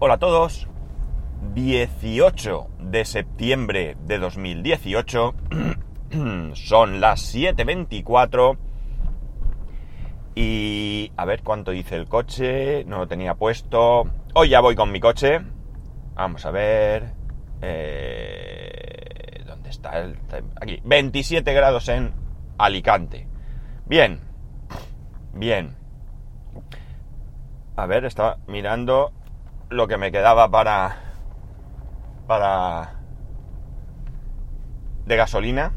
Hola a todos. 18 de septiembre de 2018. Son las 7.24. Y a ver cuánto dice el coche. No lo tenía puesto. Hoy ya voy con mi coche. Vamos a ver. Eh, ¿Dónde está el.? Aquí. 27 grados en Alicante. Bien. Bien. A ver, estaba mirando lo que me quedaba para. para. de gasolina.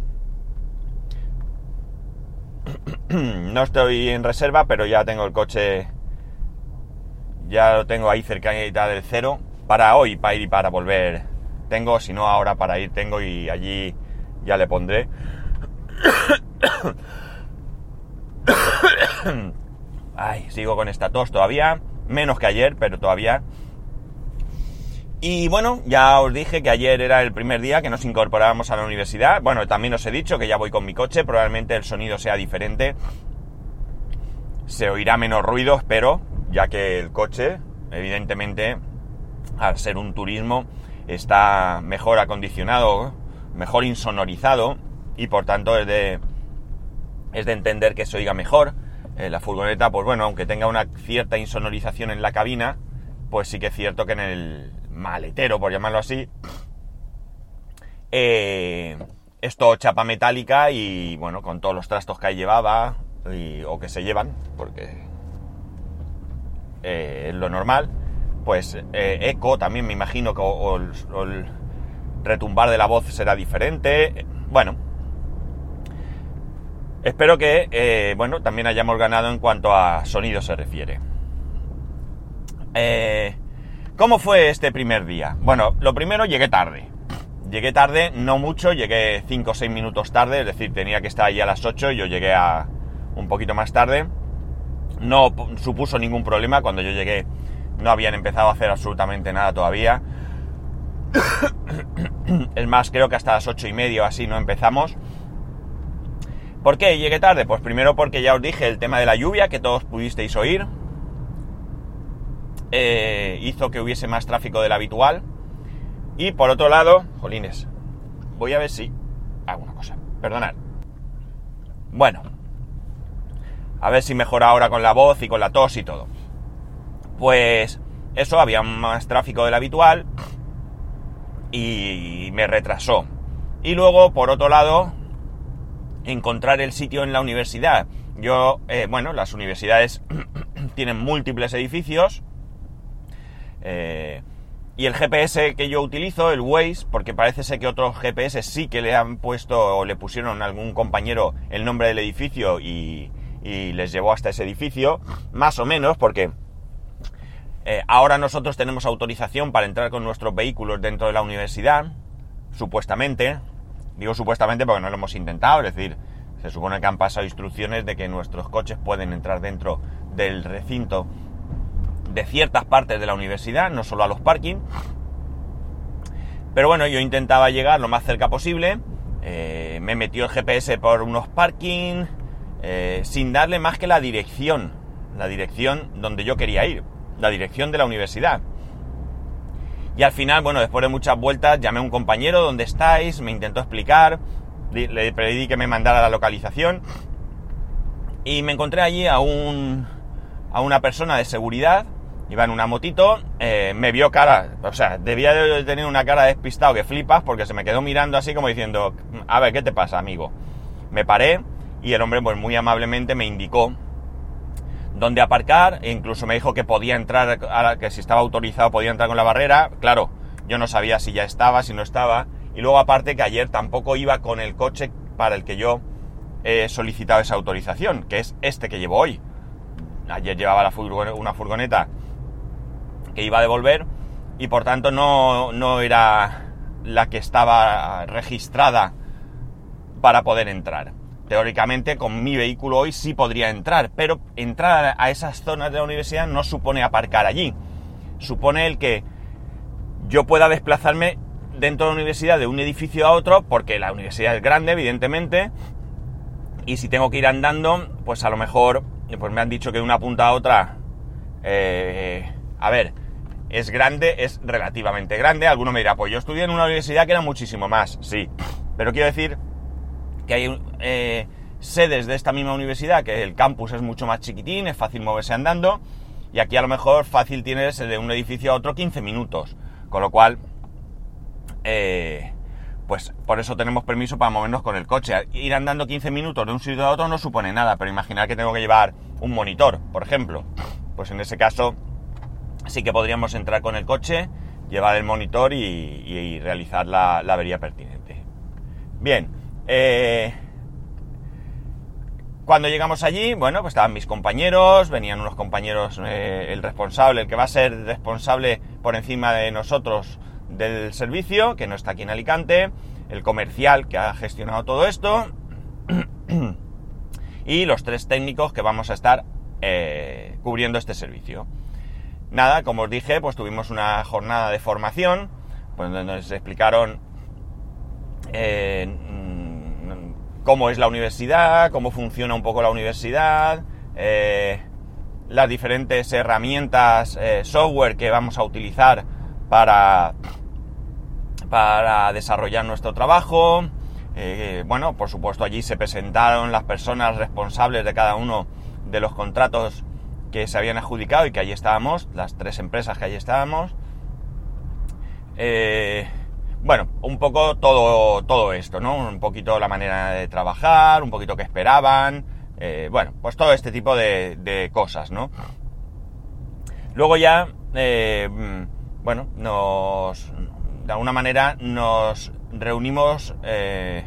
No estoy en reserva, pero ya tengo el coche. Ya lo tengo ahí cerca del cero. Para hoy, para ir y para volver. Tengo, si no ahora para ir tengo y allí ya le pondré. Ay, sigo con esta tos todavía menos que ayer, pero todavía. Y bueno, ya os dije que ayer era el primer día que nos incorporábamos a la universidad. Bueno, también os he dicho que ya voy con mi coche, probablemente el sonido sea diferente. Se oirá menos ruido, espero, ya que el coche, evidentemente, al ser un turismo, está mejor acondicionado, mejor insonorizado, y por tanto es de, es de entender que se oiga mejor. Eh, la furgoneta, pues bueno, aunque tenga una cierta insonorización en la cabina, pues sí que es cierto que en el maletero, por llamarlo así, eh, esto chapa metálica y bueno, con todos los trastos que ahí llevaba o que se llevan, porque eh, es lo normal, pues eco también me imagino que el retumbar de la voz será diferente. Bueno, Espero que, eh, bueno, también hayamos ganado en cuanto a sonido se refiere. Eh, ¿Cómo fue este primer día? Bueno, lo primero, llegué tarde. Llegué tarde, no mucho, llegué 5 o 6 minutos tarde, es decir, tenía que estar ahí a las 8, yo llegué a un poquito más tarde. No supuso ningún problema, cuando yo llegué no habían empezado a hacer absolutamente nada todavía. es más, creo que hasta las 8 y media o así no empezamos. ¿Por qué llegué tarde? Pues primero porque ya os dije el tema de la lluvia, que todos pudisteis oír. Eh, hizo que hubiese más tráfico del habitual. Y por otro lado, jolines, voy a ver si hago una cosa. Perdonad. Bueno, a ver si mejora ahora con la voz y con la tos y todo. Pues eso, había más tráfico del habitual y me retrasó. Y luego, por otro lado, encontrar el sitio en la universidad. Yo, eh, bueno, las universidades tienen múltiples edificios. Eh, y el GPS que yo utilizo, el Waze, porque parece ser que otros GPS sí que le han puesto o le pusieron a algún compañero el nombre del edificio y, les llevó hasta ese edificio, más o menos, porque eh, ahora nosotros tenemos autorización para entrar con nuestros vehículos dentro de la universidad, supuestamente, Digo supuestamente porque no lo hemos intentado, es decir, se supone que han pasado instrucciones de que nuestros coches pueden entrar dentro del recinto de ciertas partes de la universidad, no solo a los parking. Pero bueno, yo intentaba llegar lo más cerca posible. Eh, me metió el GPS por unos parking eh, sin darle más que la dirección, la dirección donde yo quería ir, la dirección de la universidad. Y al final, bueno, después de muchas vueltas, llamé a un compañero, ¿dónde estáis? Me intentó explicar, le pedí que me mandara la localización y me encontré allí a un a una persona de seguridad, iba en una motito, eh, me vio cara, o sea, debía de tener una cara despistado que flipas porque se me quedó mirando así como diciendo, a ver, ¿qué te pasa, amigo? Me paré y el hombre pues muy amablemente me indicó dónde aparcar, e incluso me dijo que podía entrar, que si estaba autorizado podía entrar con la barrera. Claro, yo no sabía si ya estaba, si no estaba. Y luego aparte que ayer tampoco iba con el coche para el que yo he solicitado esa autorización, que es este que llevo hoy. Ayer llevaba una furgoneta que iba a devolver y por tanto no, no era la que estaba registrada para poder entrar teóricamente con mi vehículo hoy sí podría entrar, pero entrar a esas zonas de la universidad no supone aparcar allí. Supone el que yo pueda desplazarme dentro de la universidad de un edificio a otro, porque la universidad es grande, evidentemente, y si tengo que ir andando, pues a lo mejor, pues me han dicho que de una punta a otra, eh, a ver, es grande, es relativamente grande. Alguno me dirá, pues yo estudié en una universidad que era muchísimo más, sí. Pero quiero decir que hay eh, sedes de esta misma universidad, que el campus es mucho más chiquitín, es fácil moverse andando, y aquí a lo mejor fácil tienes de un edificio a otro 15 minutos. Con lo cual, eh, pues por eso tenemos permiso para movernos con el coche. Ir andando 15 minutos de un sitio a otro no supone nada, pero imaginar que tengo que llevar un monitor, por ejemplo. Pues en ese caso sí que podríamos entrar con el coche, llevar el monitor y, realizar la, avería pertinente. Bien, eh, cuando llegamos allí, bueno, pues estaban mis compañeros, venían unos compañeros, eh, el responsable, el que va a ser responsable por encima de nosotros del servicio, que no está aquí en Alicante, el comercial que ha gestionado todo esto, y los tres técnicos que vamos a estar eh, cubriendo este servicio. Nada, como os dije, pues tuvimos una jornada de formación, pues donde nos explicaron eh, mm, cómo es la universidad, cómo funciona un poco la universidad, eh, las diferentes herramientas, software que vamos a utilizar para para desarrollar nuestro trabajo. Eh, bueno, por supuesto allí se presentaron las personas responsables de cada uno de los contratos que se habían adjudicado y que allí estábamos, las tres empresas que allí estábamos. Eh, bueno, un poco todo, todo esto, ¿no? Un poquito la manera de trabajar, un poquito que esperaban, eh, bueno, pues todo este tipo de, cosas, ¿no? Luego ya, bueno, nos, de alguna manera nos reunimos eh,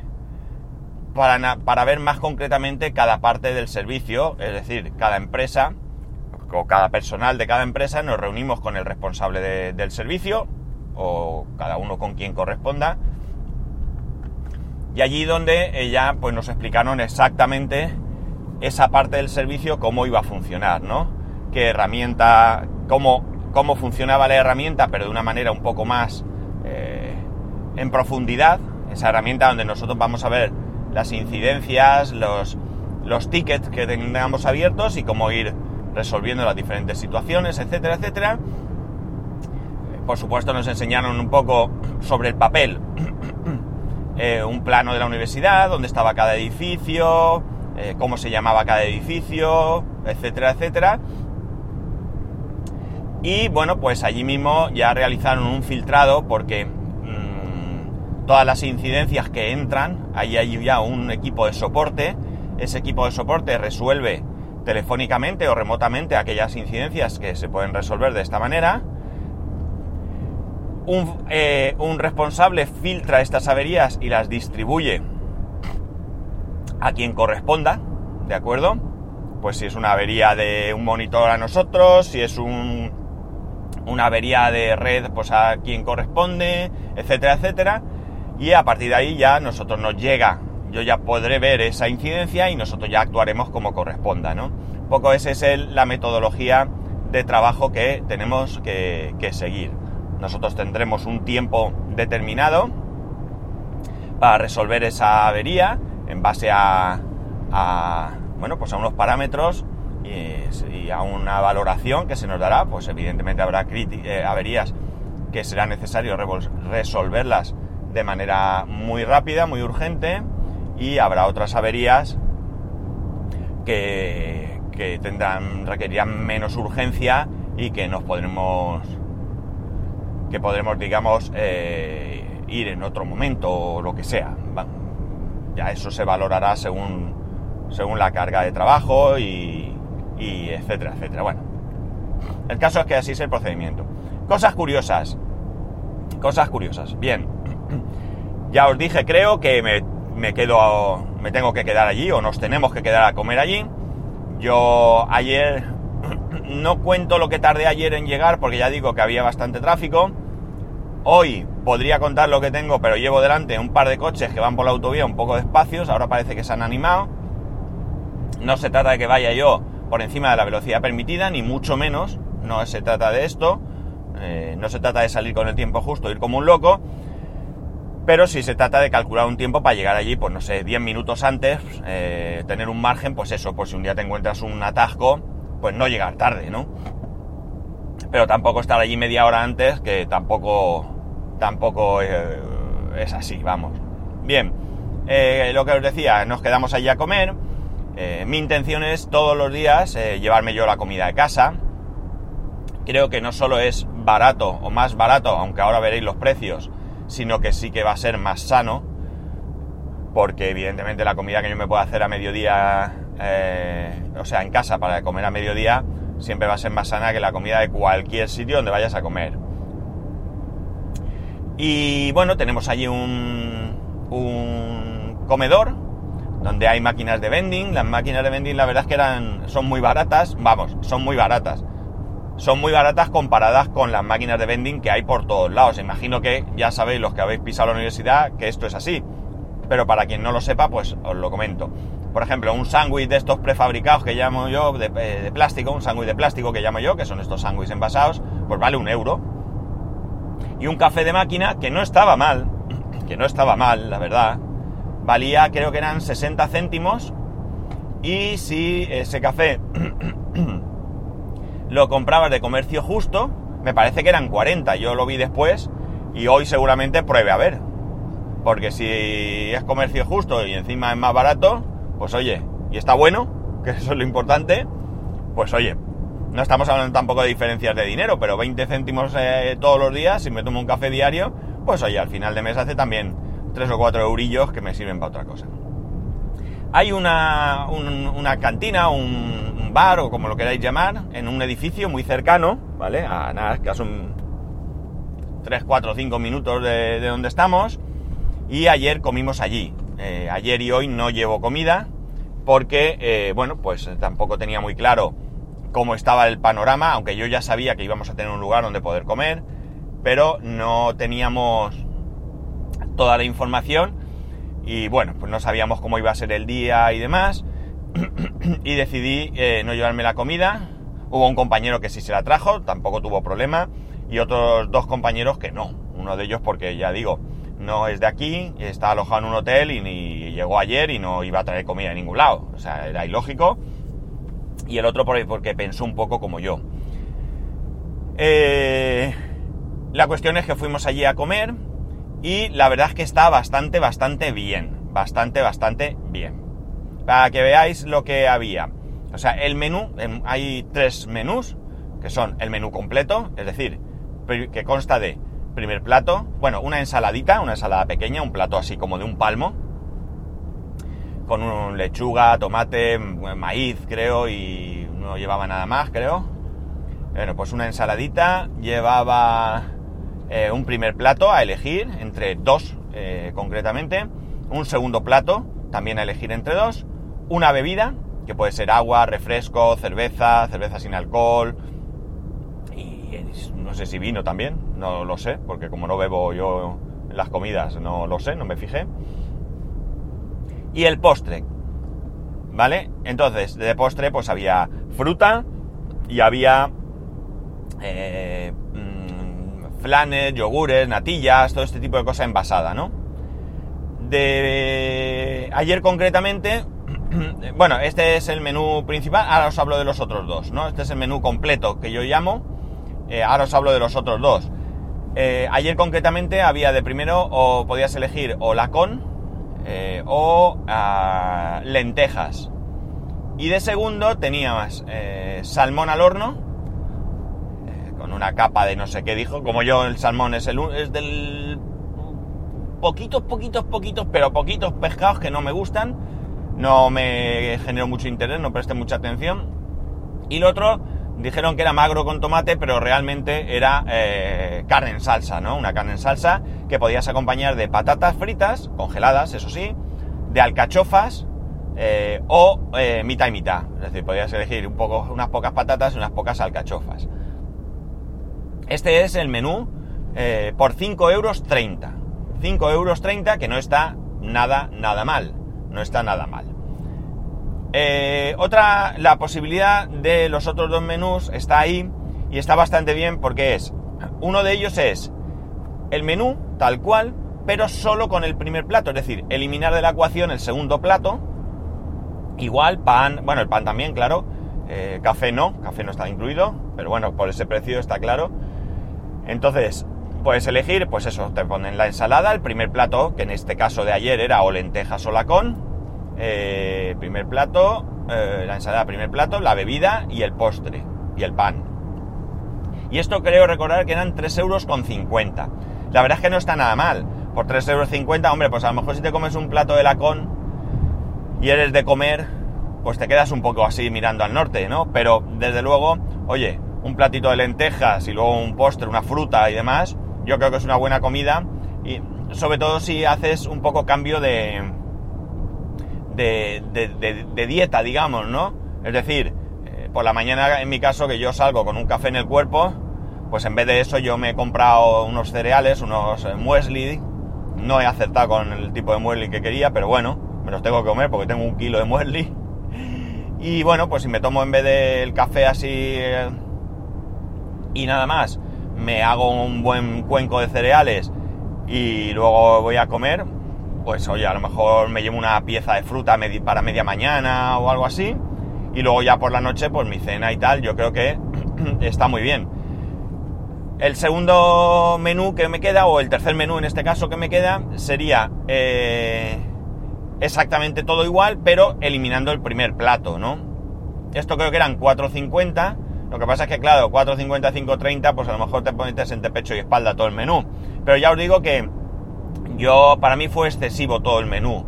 para, para, ver más concretamente cada parte del servicio, es decir, cada empresa cada personal de cada empresa nos reunimos con el responsable del servicio o cada uno con quien corresponda y allí donde ya pues nos explicaron exactamente esa parte del servicio cómo iba a funcionar, ¿no? Qué herramienta, cómo, cómo funcionaba la herramienta, pero de una manera un poco más eh, en profundidad, esa herramienta donde nosotros vamos a ver las incidencias, los, los tickets que tengamos abiertos y cómo ir resolviendo las diferentes situaciones, etcétera, etcétera. Por supuesto nos enseñaron un poco sobre el papel, eh, un plano de la universidad, dónde estaba cada edificio, eh, cómo se llamaba cada edificio, etcétera, etcétera. Y bueno, pues allí mismo ya realizaron un filtrado porque mm, todas las incidencias que entran, ahí hay ya un equipo de soporte. Ese equipo de soporte resuelve telefónicamente o remotamente aquellas incidencias que se pueden resolver de esta manera. Un, eh, un, responsable filtra estas averías y las distribuye a quien corresponda, ¿de acuerdo? Pues si es una avería de un monitor a nosotros, si es un, una avería de red pues a quien corresponde, etcétera, etcétera. Y a partir de ahí ya nosotros nos llega, yo ya podré ver esa incidencia y nosotros ya actuaremos como corresponda, ¿no? Poco esa es la metodología de trabajo que tenemos que, seguir. Nosotros tendremos un tiempo determinado para resolver esa avería en base a, bueno, pues a unos parámetros y, a una valoración que se nos dará, pues evidentemente habrá eh, averías que será necesario resolverlas de manera muy rápida, muy urgente, y habrá otras averías que, que tendrán, requerirán menos urgencia y que nos podremos, que podremos, digamos, eh, ir en otro momento o lo que sea. Ya eso se valorará según, según la carga de trabajo y, y etcétera, etcétera. Bueno, el caso es que así es el procedimiento. Cosas curiosas. Cosas curiosas. Bien. Ya os dije, creo que me, me quedo, me tengo que quedar allí o nos tenemos que quedar a comer allí. Yo ayer no cuento lo que tardé ayer en llegar porque ya digo que había bastante tráfico. Hoy podría contar lo que tengo, pero llevo delante un par de coches que van por la autovía un poco despacios. Ahora parece que se han animado. No se trata de que vaya yo por encima de la velocidad permitida, ni mucho menos. No se trata de esto. Eh, no se trata de salir con el tiempo justo, ir como un loco. Pero sí se trata de calcular un tiempo para llegar allí, pues no sé, 10 minutos antes, eh, tener un margen, pues eso, pues si un día te encuentras un atasco, pues no llegar tarde, ¿no? pero tampoco estar allí media hora antes, que tampoco, tampoco eh, es así, vamos. Bien, eh, lo que os decía, nos quedamos allí a comer. Mi intención es todos los días llevarme yo la comida de casa. Creo que no solo es barato o más barato, aunque ahora veréis los precios, sino que sí que va a ser más sano, porque evidentemente la comida que yo me puedo hacer a mediodía, o sea, en casa para comer a mediodía, siempre va a ser más sana que la comida de cualquier sitio donde vayas a comer. Y bueno, tenemos allí un, un comedor donde hay máquinas de vending. Las máquinas de vending la verdad es que eran, son muy baratas, vamos, son muy baratas. Son muy baratas comparadas con las máquinas de vending que hay por todos lados. Imagino que ya sabéis los que habéis pisado la universidad que esto es así. Pero para quien no lo sepa, pues os lo comento por ejemplo, un sándwich de estos prefabricados que llamo yo, de, eh, plástico, un sándwich de plástico que llamo yo, que son estos sándwiches envasados, pues vale un euro. Y un café de máquina que no estaba mal, que no estaba mal, la verdad, valía creo que eran 60 céntimos. Y si ese café lo comprabas de comercio justo, me parece que eran 40. Yo lo vi después y hoy seguramente pruebe a ver. Porque si es comercio justo y encima es más barato, pues oye, y está bueno, que eso es lo importante, pues oye, no estamos hablando tampoco de diferencias de dinero, pero 20 céntimos eh, todos los días, si me tomo un café diario, pues oye, al final de mes hace también 3 o 4 eurillos que me sirven para otra cosa. Hay una, una cantina, un, bar o como lo queráis llamar, en un edificio muy cercano, ¿vale? A nada, que son 3, 4, 5 minutos de, de donde estamos. Y ayer comimos allí. Eh, ayer y hoy no llevo comida porque, eh, bueno, pues tampoco tenía muy claro cómo estaba el panorama, aunque yo ya sabía que íbamos a tener un lugar donde poder comer, pero no teníamos toda la información y bueno, pues no sabíamos cómo iba a ser el día y demás y decidí eh, no llevarme la comida. Hubo un compañero que sí se la trajo, tampoco tuvo problema, y otros dos compañeros que no. Uno de ellos porque ya digo, no es de aquí, está alojado en un hotel y, llegó ayer y no iba a traer comida de ningún lado. O sea, era ilógico. Y el otro porque pensó un poco como yo. Eh, la cuestión es que fuimos allí a comer y la verdad es que está bastante, bastante bien. Bastante, bastante bien. Para que veáis lo que había. O sea, el menú, em, hay tres menús, que son el menú completo, es decir, que consta de primer plato, bueno, una ensaladita, una ensalada pequeña, un plato así como de un palmo, con un lechuga, tomate, maíz, creo, y no llevaba nada más, creo. Bueno, pues una ensaladita llevaba eh, un primer plato a elegir, entre dos eh, concretamente, un segundo plato, también a elegir entre dos, una bebida, que puede ser agua, refresco, cerveza, cerveza sin alcohol, no sé si vino también, no lo sé, porque como no bebo yo las comidas, no lo sé, no me fijé. Y el postre, ¿vale? Entonces, de postre pues había fruta y había eh, flanes, yogures, natillas, todo este tipo de cosas envasada, ¿no? De ayer concretamente, bueno, este es el menú principal, ahora os hablo de los otros dos, ¿no? Este es el menú completo que yo llamo eh, ahora os hablo de los otros dos. Eh, ayer concretamente había de primero o podías elegir o lacón eh, o ah, lentejas. Y de segundo tenías salmón al horno una capa de no sé qué dijo. Como yo el salmón es, el, es del poquitos, poquitos, poquitos, pero poquitos pescados que no me gustan. No me generó mucho interés, no presté mucha atención. Y lo otro dijeron que era magro con tomate, pero realmente era eh, carne en salsa, ¿no? Una carne en salsa que podías acompañar de patatas fritas, congeladas, eso sí, de alcachofas eh, o eh, mitad y mitad. Es decir, podías elegir un poco, unas pocas patatas y unas pocas alcachofas. Este es el menú por 5 euros 30. 5 euros 30 que no está nada, nada mal. No está nada mal. Eh, otra, la posibilidad de los otros dos menús está ahí y está bastante bien porque es, uno de ellos es el menú tal cual, pero solo con el primer plato, es decir, eliminar de la ecuación el segundo plato, igual pan, bueno, el pan también, claro, Eh, café no, café no está incluido, pero bueno, por ese precio está claro. Entonces, puedes elegir, pues eso, te ponen la ensalada, el primer plato, que en este caso de ayer era o lentejas o lacón, eh, primer plato, eh, la ensalada, primer plato, la bebida y el postre, y el pan. Y esto creo recordar que eran 3 euros con 50. La verdad es que no está nada mal. Por 3 euros 50, hombre, pues a lo mejor si te comes un plato de lacón y eres de comer, pues te quedas un poco así mirando al norte, ¿no? Pero desde luego, oye, un platito de lentejas y luego un postre, una fruta y demás, yo creo que es una buena comida y sobre todo si haces un poco cambio de, de, dieta, digamos, ¿no? Es decir, eh, por la mañana en mi caso que yo salgo con un café en el cuerpo, pues en vez de eso yo me he comprado unos cereales, unos eh, muesli, no he acertado con el tipo de muesli que quería, pero bueno, me los tengo que comer porque tengo un kilo de muesli. Y bueno, pues si me tomo en vez del café así eh, y nada más, me hago un buen cuenco de cereales y luego voy a comer, pues oye, a lo mejor me llevo una pieza de fruta para media mañana o algo así. Y luego ya por la noche, pues mi cena y tal, yo creo que está muy bien. El segundo menú que me queda, o el tercer menú en este caso que me queda, sería eh, exactamente todo igual, pero eliminando el primer plato, ¿no? Esto creo que eran 4.50 lo que pasa es que, claro, 4.50, 5.30, pues a lo mejor te pones entre pecho y espalda todo el menú. Pero ya os digo que yo, para mí fue excesivo todo el menú.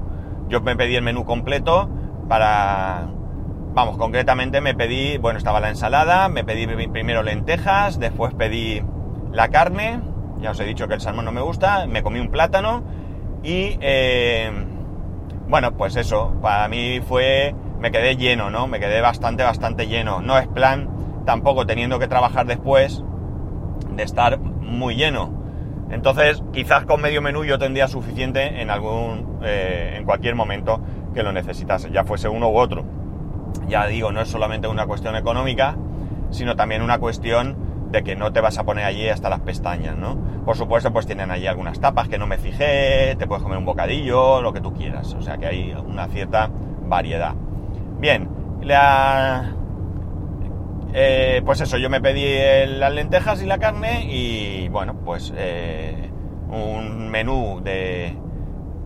Yo me pedí el menú completo para... Vamos, concretamente me pedí, bueno, estaba la ensalada, me pedí primero lentejas, después pedí la carne, ya os he dicho que el salmón no me gusta, me comí un plátano y, eh, bueno, pues eso, para mí fue, me quedé lleno, ¿no? Me quedé bastante, bastante lleno. No es plan tampoco teniendo que trabajar después de estar muy lleno. Entonces, quizás con medio menú yo tendría suficiente en algún, eh, en cualquier momento que lo necesitase, ya fuese uno u otro. Ya digo, no es solamente una cuestión económica, sino también una cuestión de que no te vas a poner allí hasta las pestañas, ¿no? Por supuesto, pues tienen allí algunas tapas que no me fijé, te puedes comer un bocadillo, lo que tú quieras, o sea que hay una cierta variedad. Bien, la, eh, pues eso, yo me pedí las lentejas y la carne y bueno, pues eh, un menú de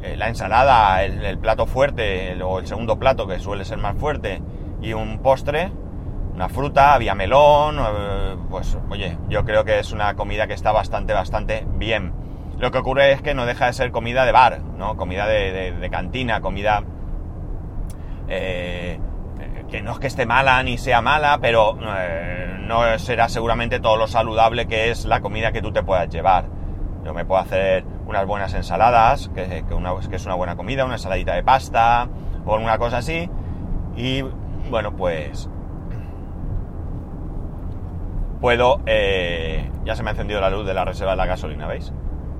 eh, la ensalada, el, plato fuerte o el segundo plato que suele ser más fuerte y un postre, una fruta, había melón, pues oye, yo creo que es una comida que está bastante, bastante bien. Lo que ocurre es que no deja de ser comida de bar, ¿no? Comida de, cantina, comida que no es que esté mala ni sea mala, pero eh, no será seguramente todo lo saludable que es la comida que tú te puedas llevar. Yo me puedo hacer unas buenas ensaladas, que, es una buena comida, una ensaladita de pasta o una cosa así. Y bueno, pues puedo... Eh, ya se me ha encendido la luz de la reserva de la gasolina, ¿veis?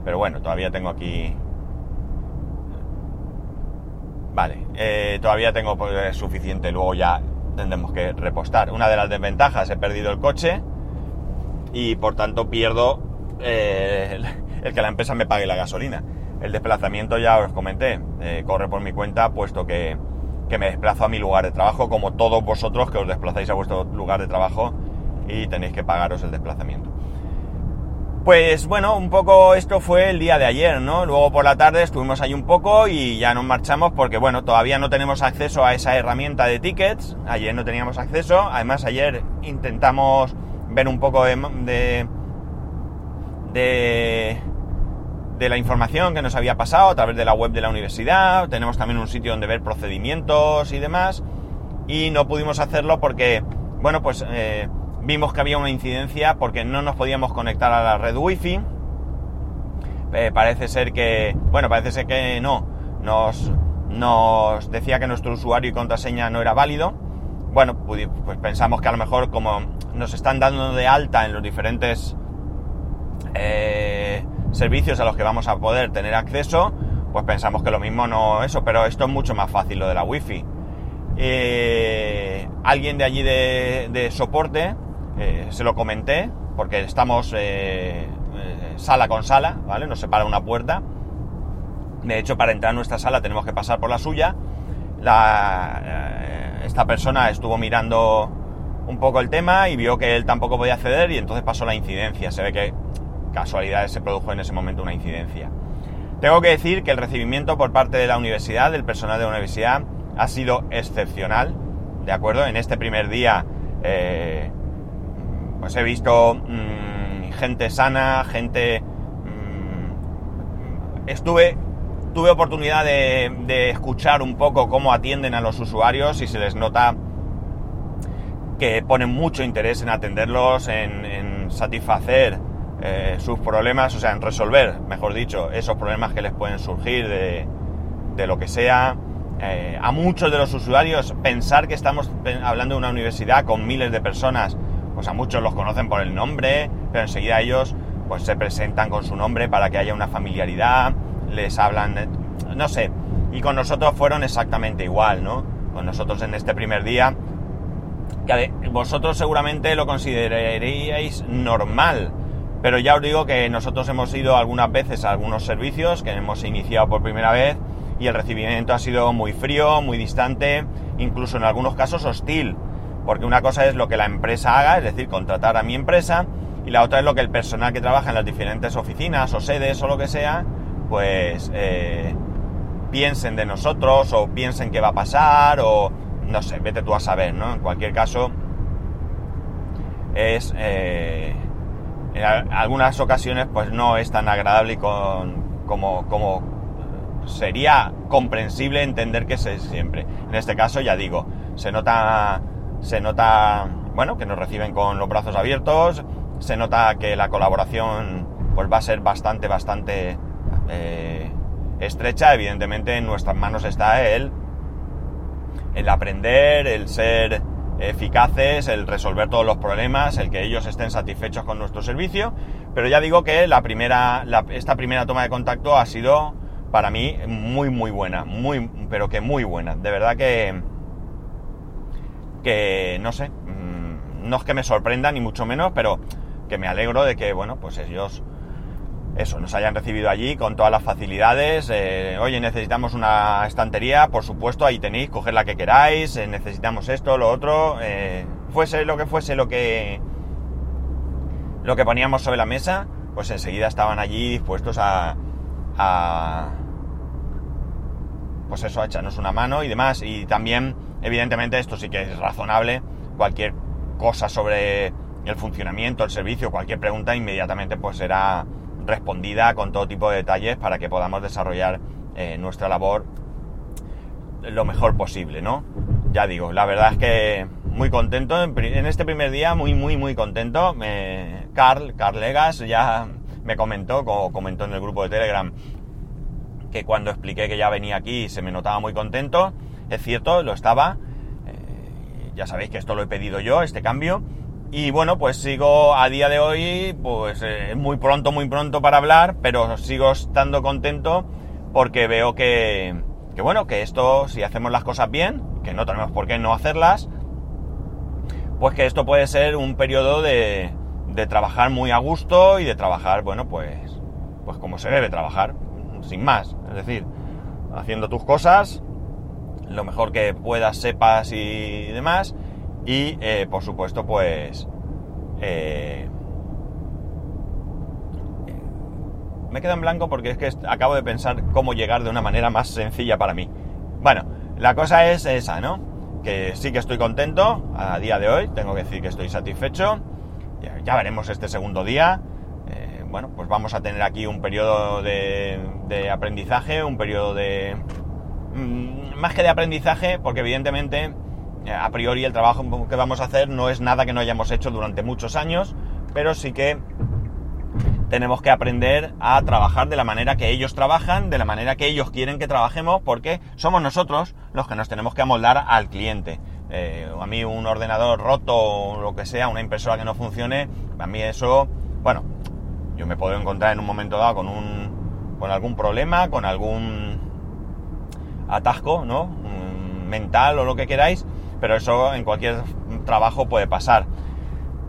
Pero bueno, todavía tengo aquí Vale, eh, todavía tengo pues, suficiente, luego ya tendremos que repostar. Una de las desventajas, he perdido el coche y por tanto pierdo eh, el, que la empresa me pague la gasolina. El desplazamiento ya os comenté, eh, corre por mi cuenta puesto que, que me desplazo a mi lugar de trabajo, como todos vosotros que os desplazáis a vuestro lugar de trabajo y tenéis que pagaros el desplazamiento. Pues bueno, un poco esto fue el día de ayer, ¿no? Luego por la tarde estuvimos ahí un poco y ya nos marchamos porque bueno, todavía no tenemos acceso a esa herramienta de tickets, ayer no teníamos acceso, además ayer intentamos ver un poco de, de, de, la información que nos había pasado a través de la web de la universidad, tenemos también un sitio donde ver procedimientos y demás, y no pudimos hacerlo porque, bueno, pues... Eh, vimos que había una incidencia porque no nos podíamos conectar a la red wifi. Eh, parece ser que, bueno, parece ser que no. Nos, nos decía que nuestro usuario y contraseña no era válido. Bueno, pues pensamos que a lo mejor como nos están dando de alta en los diferentes eh, servicios a los que vamos a poder tener acceso, pues pensamos que lo mismo no eso, pero esto es mucho más fácil lo de la wifi. Eh, alguien de allí de soporte eh, se lo comenté, porque estamos eh, eh, sala con sala, ¿vale? Nos separa una puerta. De hecho, para entrar a nuestra sala tenemos que pasar por la suya. esta persona estuvo mirando un poco el tema y vio que él tampoco podía acceder y entonces pasó la incidencia. Se ve que casualidad se produjo en ese momento una incidencia. Tengo que decir que el recibimiento por parte de la universidad, del personal de la universidad, ha sido excepcional, ¿de acuerdo? En este primer día, pues he visto mm, gente sana, gente... Mm, estuve... Tuve oportunidad de, escuchar un poco cómo atienden a los usuarios y se les nota que ponen mucho interés en atenderlos, en satisfacer eh, sus problemas, o sea, en resolver, mejor dicho, esos problemas que les pueden surgir de, lo que sea. Eh, a muchos de los usuarios pensar que estamos hablando de una universidad con miles de personas, pues a muchos los conocen por el nombre, pero enseguida ellos pues se presentan con su nombre para que haya una familiaridad, les hablan, no sé, y con nosotros fueron exactamente igual, ¿no? Con nosotros en este primer día, que vosotros seguramente lo consideraríais normal, pero ya os digo que nosotros hemos ido algunas veces a algunos servicios que hemos iniciado por primera vez y el recibimiento ha sido muy frío, muy distante, incluso en algunos casos hostil. Porque una cosa es lo que la empresa haga, es decir, contratar a mi empresa, y la otra es lo que el personal que trabaja en las diferentes oficinas o sedes o lo que sea, pues eh, piensen de nosotros o piensen qué va a pasar o no sé, vete tú a saber, ¿no? En cualquier caso, es... Eh, en algunas ocasiones pues no es tan agradable con, como, como sería comprensible entender que es siempre. En este caso, ya digo, se nota, se nota, bueno, que nos reciben con los brazos abiertos, se nota que la colaboración pues va a ser bastante, bastante eh, estrecha. Evidentemente en nuestras manos está el, el aprender, el ser eficaces, el resolver todos los problemas, el que ellos estén satisfechos con nuestro servicio. Pero ya digo que la primera, esta primera toma de contacto ha sido para mí muy muy buena, muy, pero que muy buena. De verdad que, que no sé, mm, no es que me sorprenda ni mucho menos, pero que me alegro de que, bueno, pues ellos eso, nos hayan recibido allí con todas las facilidades. Eh, oye, necesitamos una estantería, por supuesto, ahí tenéis, coger la que queráis, eh, necesitamos esto, lo otro, eh, fuese lo que fuese lo que lo que poníamos sobre la mesa, pues enseguida estaban allí dispuestos a, a pues eso, a echarnos una mano y demás. Y también, evidentemente, esto sí que es razonable, cualquier cosa sobre el funcionamiento, el servicio, cualquier pregunta, inmediatamente pues será respondida con todo tipo de detalles para que podamos desarrollar eh, nuestra labor lo mejor posible, ¿no? Ya digo, la verdad es que muy contento, en, este primer día muy, muy, muy contento. Carl, Carl Legas ya me comentó, como comentó en el grupo de Telegram, que cuando expliqué que ya venía aquí se me notaba muy contento. Es cierto, lo estaba. Eh, ya sabéis que esto lo he pedido yo, este cambio. Y bueno, pues sigo a día de hoy, pues eh, muy pronto, muy pronto para hablar, pero sigo estando contento porque veo que, que, bueno, que esto, si hacemos las cosas bien, que no tenemos por qué no hacerlas, pues que esto puede ser un periodo de, de trabajar muy a gusto y de trabajar, bueno, pues, pues como se debe trabajar, sin más. Es decir, haciendo tus cosas, lo mejor que puedas, sepas y demás, y, eh, por supuesto, pues... Eh, me quedo en blanco porque es que acabo de pensar cómo llegar de una manera más sencilla para mí. Bueno, la cosa es esa, ¿no? Que sí que estoy contento a día de hoy, tengo que decir que estoy satisfecho. Ya, veremos este segundo día. Eh, bueno, pues vamos a tener aquí un periodo de, de aprendizaje, un periodo de... Mm, más que de aprendizaje, porque evidentemente eh, a priori el trabajo que vamos a hacer no es nada que no hayamos hecho durante muchos años, pero sí que tenemos que aprender a trabajar de la manera que ellos trabajan, de la manera que ellos quieren que trabajemos, porque somos nosotros los que nos tenemos que amoldar al cliente. Eh, a mí un ordenador roto o lo que sea, una impresora que no funcione, a mí eso, bueno, yo me puedo encontrar en un momento dado con un, con algún problema, con algún atasco, ¿no? mental o lo que queráis, pero eso en cualquier trabajo puede pasar.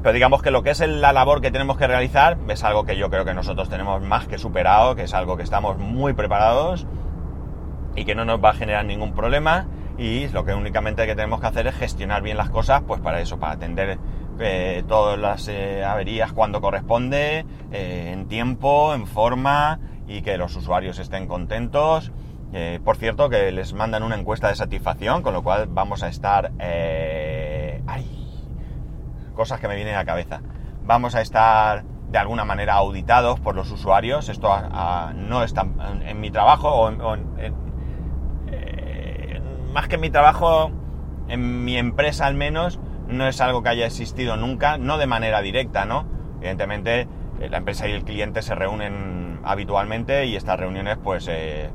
Pero digamos que lo que es la labor que tenemos que realizar es algo que yo creo que nosotros tenemos más que superado, que es algo que estamos muy preparados y que no nos va a generar ningún problema. y lo que únicamente que tenemos que hacer es gestionar bien las cosas, pues para eso, para atender eh, todas las eh, averías cuando corresponde, eh, en tiempo, en forma y que los usuarios estén contentos. Por cierto, que les mandan una encuesta de satisfacción, con lo cual vamos a estar... ¡Ay! Cosas que me vienen a la cabeza. Vamos a estar de alguna manera auditados por los usuarios. Esto no está en, mi trabajo o, en, más que en mi trabajo, en mi empresa al menos, no es algo que haya existido nunca, no de manera directa, ¿no? Evidentemente, eh, la empresa y el cliente se reúnen habitualmente y estas reuniones, pues, eh,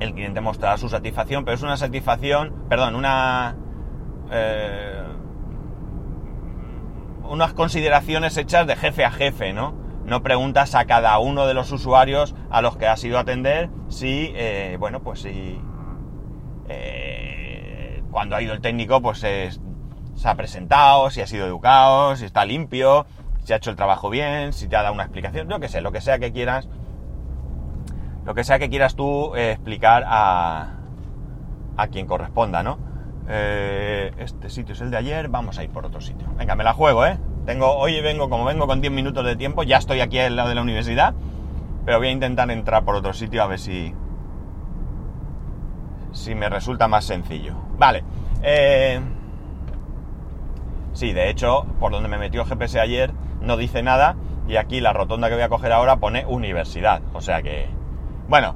el cliente mostrará su satisfacción, pero es una satisfacción, perdón, una... Eh, unas consideraciones hechas de jefe a jefe, ¿no? No preguntas a cada uno de los usuarios a los que has ido a atender si, bueno, pues si cuando ha ido el técnico, pues es, se ha presentado, si ha sido educado, si está limpio, si ha hecho el trabajo bien, si te ha dado una explicación, yo que sé, lo que sea que quieras, lo que sea que quieras tú eh, explicar a, a quien corresponda, ¿no? Eh, este sitio es el de ayer, vamos a ir por otro sitio. Venga, me la juego, ¿eh? Tengo, hoy vengo, como vengo con 10 minutos de tiempo, ya estoy aquí al lado de la universidad, pero voy a intentar entrar por otro sitio a ver si, si me resulta más sencillo. Vale. Eh, Sí, de hecho, por donde me metió GPS ayer no dice nada y aquí la rotonda que voy a coger ahora pone universidad. O sea que... Bueno,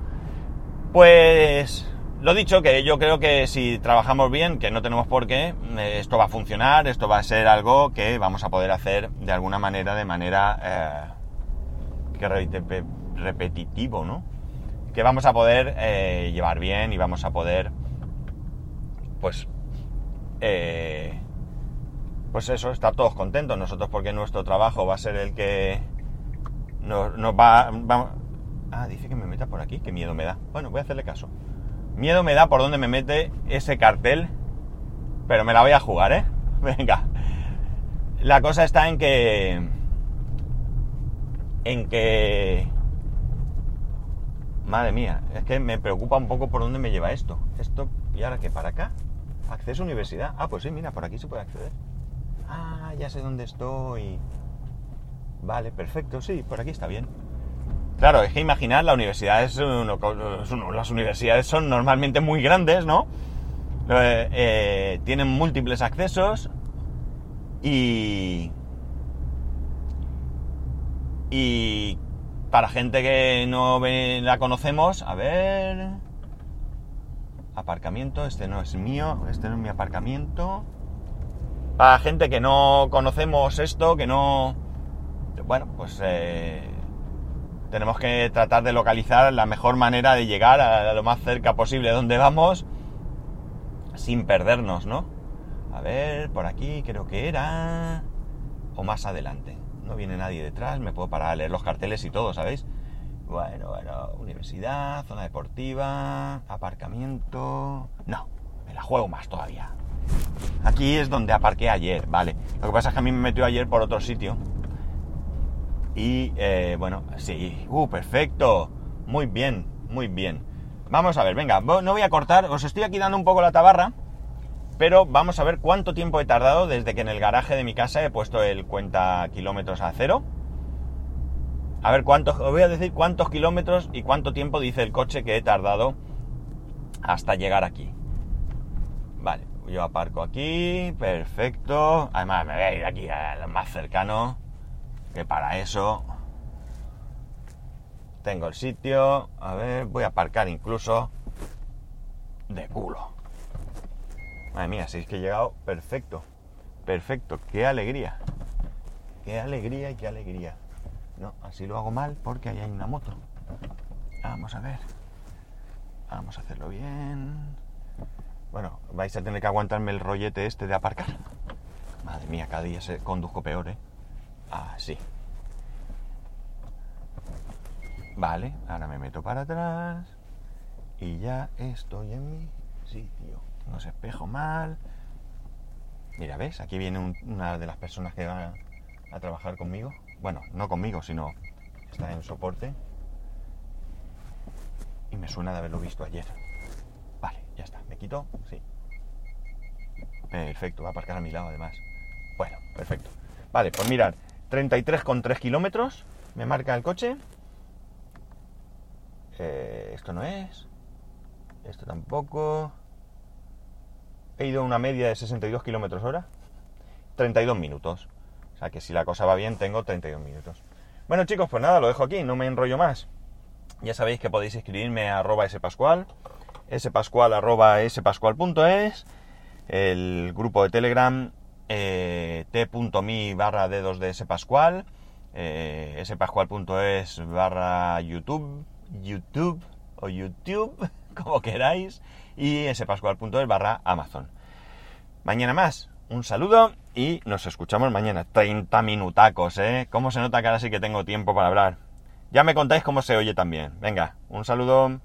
pues lo dicho, que yo creo que si trabajamos bien, que no tenemos por qué, eh, esto va a funcionar, esto va a ser algo que vamos a poder hacer de alguna manera, de manera eh, repetitivo, ¿no? Que vamos a poder eh, llevar bien y vamos a poder, pues, pues eso, estar todos contentos. Nosotros porque nuestro trabajo va a ser el que nos, va, Ah, dice que me meta por aquí, qué miedo me da. Bueno, voy a hacerle caso. Miedo me da por dónde me mete ese cartel, pero me la voy a jugar, ¿eh? Venga. La cosa está en que... En que... Madre mía, es que me preocupa un poco por dónde me lleva esto. Esto, ¿y ahora qué? ¿Para acá? ¿Acceso a universidad? Ah, pues sí, mira, por aquí se puede acceder. Ah, ya sé dónde estoy. Vale, perfecto, sí, por aquí está bien. Claro, es que imaginar, la universidad es las universidades son normalmente muy grandes, ¿no? Eh, eh, tienen múltiples accesos y... Y para gente que no la conocemos, a ver... Aparcamiento, este no es mío, este no es mi aparcamiento. Para gente que no conocemos esto, que no... Bueno, pues eh, tenemos que tratar de localizar la mejor manera de llegar a lo más cerca posible de donde vamos sin perdernos, ¿no? A ver, por aquí creo que era... O más adelante. No viene nadie detrás, me puedo parar a leer los carteles y todo, ¿sabéis? Bueno, bueno, universidad, zona deportiva, aparcamiento... No, me la juego más todavía. Aquí es donde aparqué ayer, vale. Lo que pasa es que a mí me metió ayer por otro sitio. Y eh, bueno, sí, uh, perfecto. Muy bien, muy bien. Vamos a ver, venga, no voy a cortar, os estoy aquí dando un poco la tabarra, pero vamos a ver cuánto tiempo he tardado desde que en el garaje de mi casa he puesto el cuenta kilómetros a cero. A ver cuántos, os voy a decir cuántos kilómetros y cuánto tiempo dice el coche que he tardado hasta llegar aquí. Vale, yo aparco aquí, perfecto. Además, me voy a ir aquí a lo más cercano, que para eso tengo el sitio. A ver, voy a aparcar incluso de culo. Madre mía, si es que he llegado perfecto. Perfecto, qué alegría. Qué alegría y qué alegría. No, así lo hago mal porque ahí hay una moto. Vamos a ver. Vamos a hacerlo bien. Bueno, vais a tener que aguantarme el rollete este de aparcar. Madre mía, cada día se conduzco peor, ¿eh? Así. Vale, ahora me meto para atrás. Y ya estoy en mi sitio. No se espejo mal. Mira, ¿ves? Aquí viene una de las personas que van a trabajar conmigo. Bueno, no conmigo, sino está en soporte. Y me suena de haberlo visto ayer. Vale, Ya está, me quito, sí. Perfecto, va a aparcar a mi lado además. Bueno, perfecto. Vale, pues mirad, 33,3 kilómetros me marca el coche. Eh, esto no es. Esto tampoco. He ido a una media de 62 kilómetros hora. 32 minutos. O sea que si la cosa va bien, tengo 32 minutos. Bueno chicos, pues nada, lo dejo aquí, no me enrollo más. Ya sabéis que podéis escribirme a arroba spascual, spascual arroba spascual.es, el grupo de Telegram eh, t.me barra dedos de spascual, eh, spascual.es barra YouTube, YouTube o YouTube, como queráis, y spascual.es barra Amazon. Mañana más, un saludo y nos escuchamos mañana. 30 minutacos, ¿eh? ¿Cómo se nota que ahora sí que tengo tiempo para hablar? Ya me contáis cómo se oye también. Venga, un saludo.